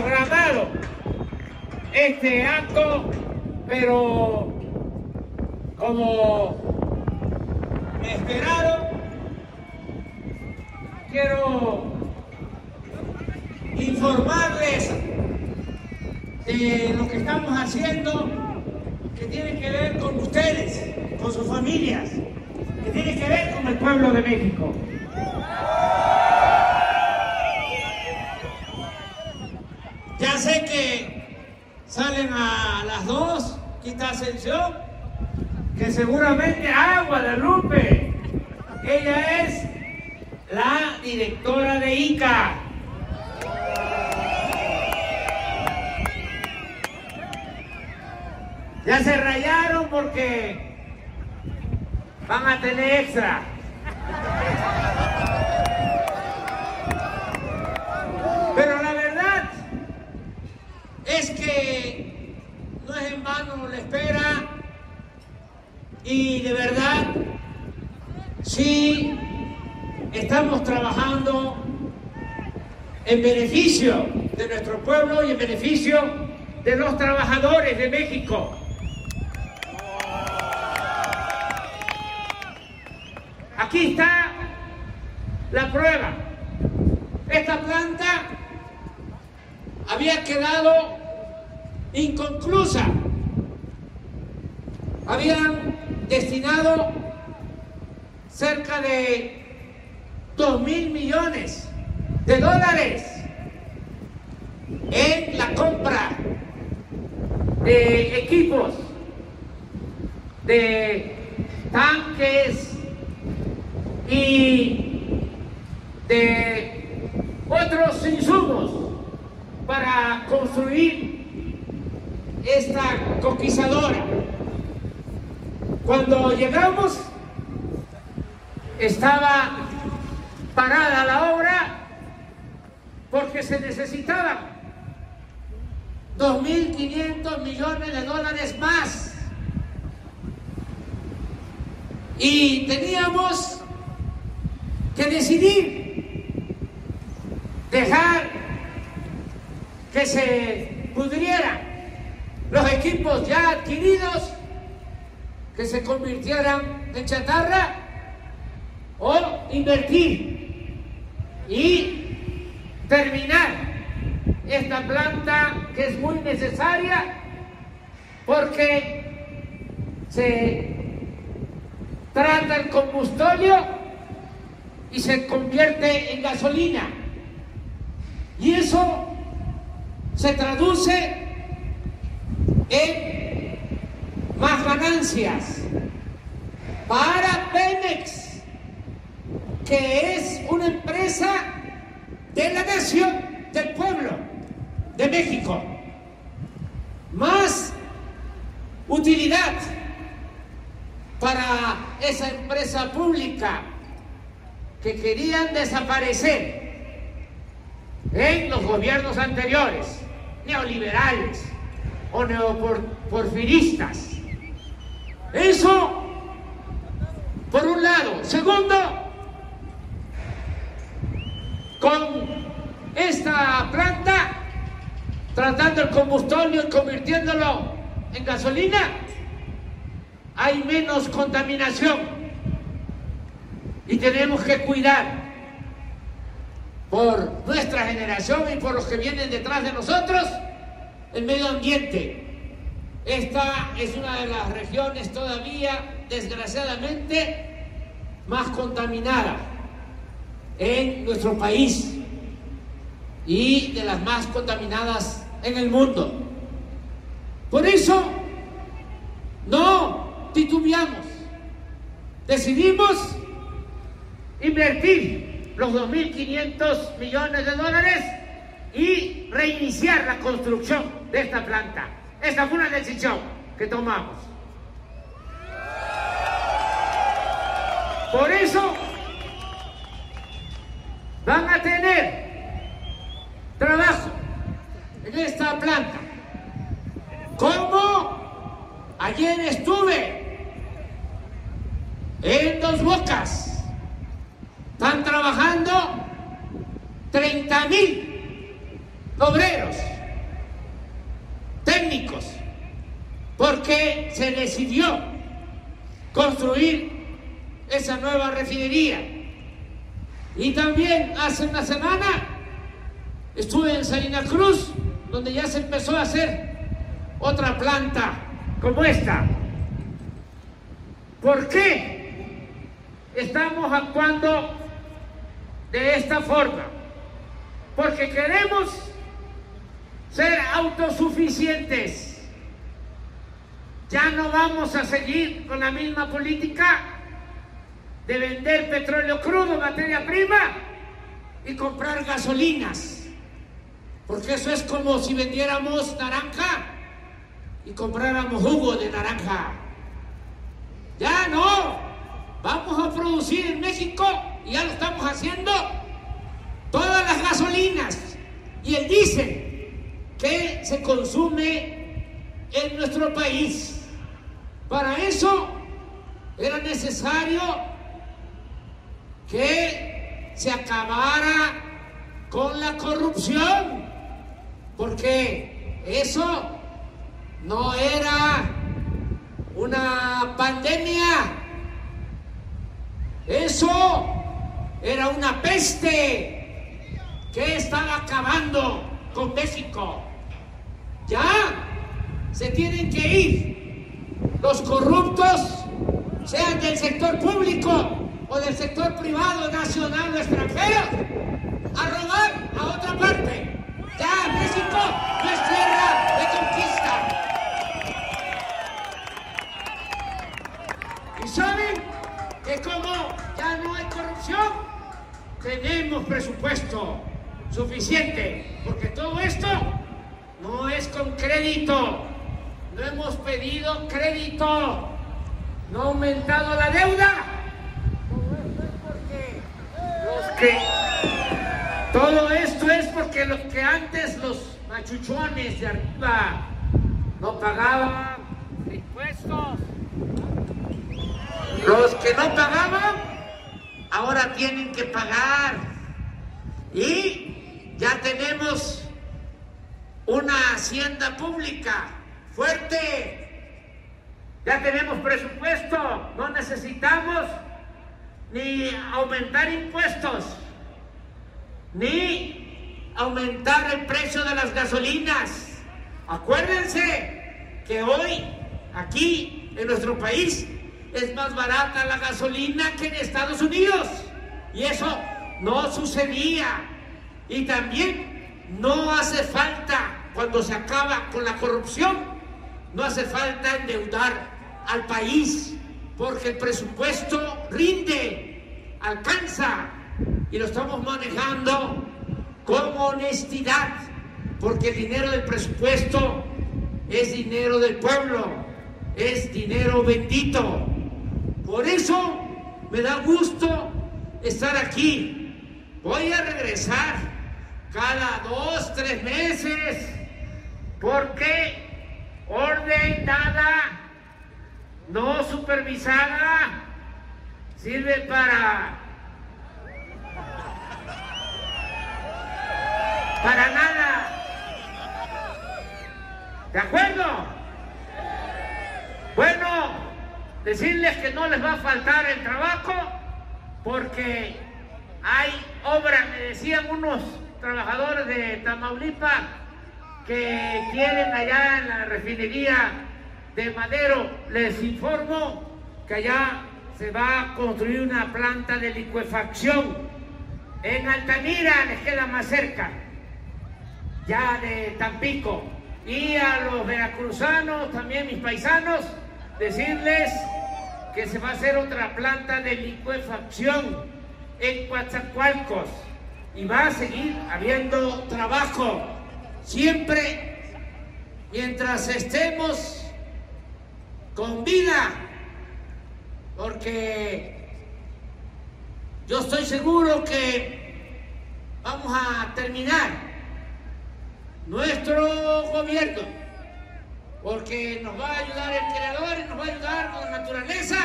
programado este acto, pero como esperaron, quiero informarles de lo que estamos haciendo que tiene que ver con ustedes, con sus familias, que tiene que ver con el pueblo de México. Ya sé que salen a las dos, quita Ascensión, que seguramente ah, Guadalupe, ella es la directora de ICA. Ya se rayaron porque van a tener extra. Pero la verdad es que no es en vano la espera y de verdad sí estamos trabajando en beneficio de nuestro pueblo y en beneficio de los trabajadores de México. Aquí está la prueba. Esta planta había quedado inconclusa. Habían destinado cerca de dos mil millones de dólares en la compra de equipos, de tanques y de otros insumos para construir esta conquistadora. Cuando llegamos estaba parada la obra porque se necesitaban 2.500 millones de dólares más. Y teníamos que decidir dejar que se pudrieran los equipos ya adquiridos, que se convirtieran en chatarra, o invertir y terminar esta planta que es muy necesaria porque se trata el combustorio y se convierte en gasolina. Y eso se traduce en más ganancias para Pemex, que es una empresa de la nación, del pueblo de México. Más utilidad para esa empresa pública que querían desaparecer en los gobiernos anteriores, neoliberales o neoporfiristas. Eso, por un lado. Segundo, con esta planta, tratando el combustible y convirtiéndolo en gasolina, hay menos contaminación y tenemos que cuidar por nuestra generación y por los que vienen detrás de nosotros el medio ambiente. Esta es una de las regiones todavía, desgraciadamente, más contaminada en nuestro país y de las más contaminadas en el mundo. Por eso, no titubeamos. Decidimos invertir los 2.500 millones de dólares y reiniciar la construcción de esta planta. Esta fue una decisión que tomamos. Por eso van a tener trabajo en esta planta. Como ayer estuve en Dos Bocas Están trabajando 30 mil obreros, técnicos, porque se decidió construir esa nueva refinería. Y también hace una semana estuve en Salina Cruz, donde ya se empezó a hacer otra planta como esta. ¿Por qué estamos actuando de esta forma? Porque queremos ser autosuficientes. Ya no vamos a seguir con la misma política de vender petróleo crudo, materia prima, y comprar gasolinas. Porque eso es como si vendiéramos naranja y compráramos jugo de naranja. Ya no. Vamos a producir en México, y ya lo estamos haciendo, todas las gasolinas y el diésel que se consume en nuestro país. Para eso era necesario que se acabara con la corrupción, porque eso no era una pandemia, eso era una peste que estaba acabando con México. Ya se tienen que ir los corruptos, sean del sector público o del sector privado, nacional o extranjero, a robar a otra parte. Ya México no es tierra de conquista. Y saben que como ya no hay corrupción, tenemos presupuesto suficiente, porque todo esto no es con crédito, no hemos pedido crédito, no ha aumentado la deuda, todo esto es porque los que antes los machuchones de arriba no pagaban impuestos. Los que no pagaban ahora tienen que pagar. Y ya tenemos una hacienda pública fuerte. Ya tenemos presupuesto. No necesitamos ni aumentar impuestos, ni aumentar el precio de las gasolinas. Acuérdense que hoy, aquí, en nuestro país, es más barata la gasolina que en Estados Unidos. Y eso no sucedía. Y también no hace falta, cuando se acaba con la corrupción, no hace falta endeudar al país porque el presupuesto rinde, alcanza y lo estamos manejando con honestidad, porque el dinero del presupuesto es dinero del pueblo, es dinero bendito. Por eso me da gusto estar aquí. Voy a regresar cada dos, tres meses, porque orden dada no supervisada sirve para para nada. ¿De acuerdo? Bueno, decirles que no les va a faltar el trabajo porque hay obras, me decían unos trabajadores de Tamaulipas que quieren allá en la refinería de Madero, les informo que allá se va a construir una planta de licuefacción. En Altamira les queda más cerca, ya de Tampico. Y a los veracruzanos, también mis paisanos, decirles que se va a hacer otra planta de licuefacción en Coatzacoalcos y va a seguir habiendo trabajo siempre mientras estemos con vida, porque yo estoy seguro que vamos a terminar nuestro gobierno, porque nos va a ayudar el creador, y nos va a ayudar la naturaleza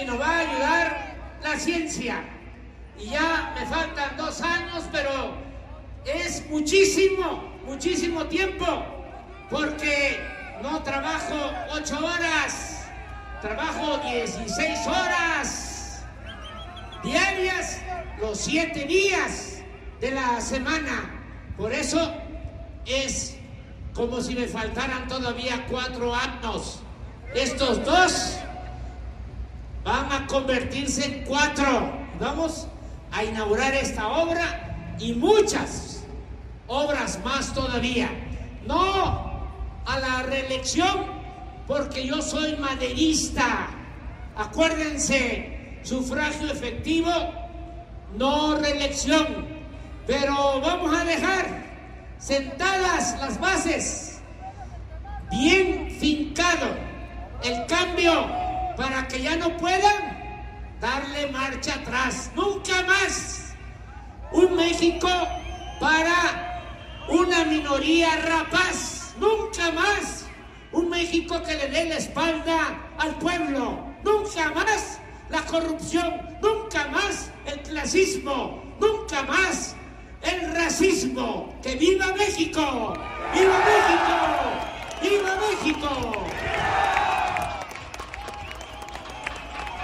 y nos va a ayudar la ciencia. Y ya me faltan dos años, pero es muchísimo muchísimo tiempo porque no trabajo ocho horas, trabajo 16 horas diarias los siete días de la semana. Por eso es como si me faltaran todavía cuatro años. Estos dos van a convertirse en cuatro. Vamos a inaugurar esta obra y muchas obras más todavía. No a la reelección porque yo soy maderista. Acuérdense, sufragio efectivo, no reelección. Pero vamos a dejar sentadas las bases, bien fincado el cambio para que ya no puedan darle marcha atrás. Nunca más un México para una minoría rapaz. Que le dé la espalda al pueblo. Nunca más la corrupción. Nunca más el clasismo. Nunca más el racismo. ¡Que viva México! ¡Viva México! ¡Viva México!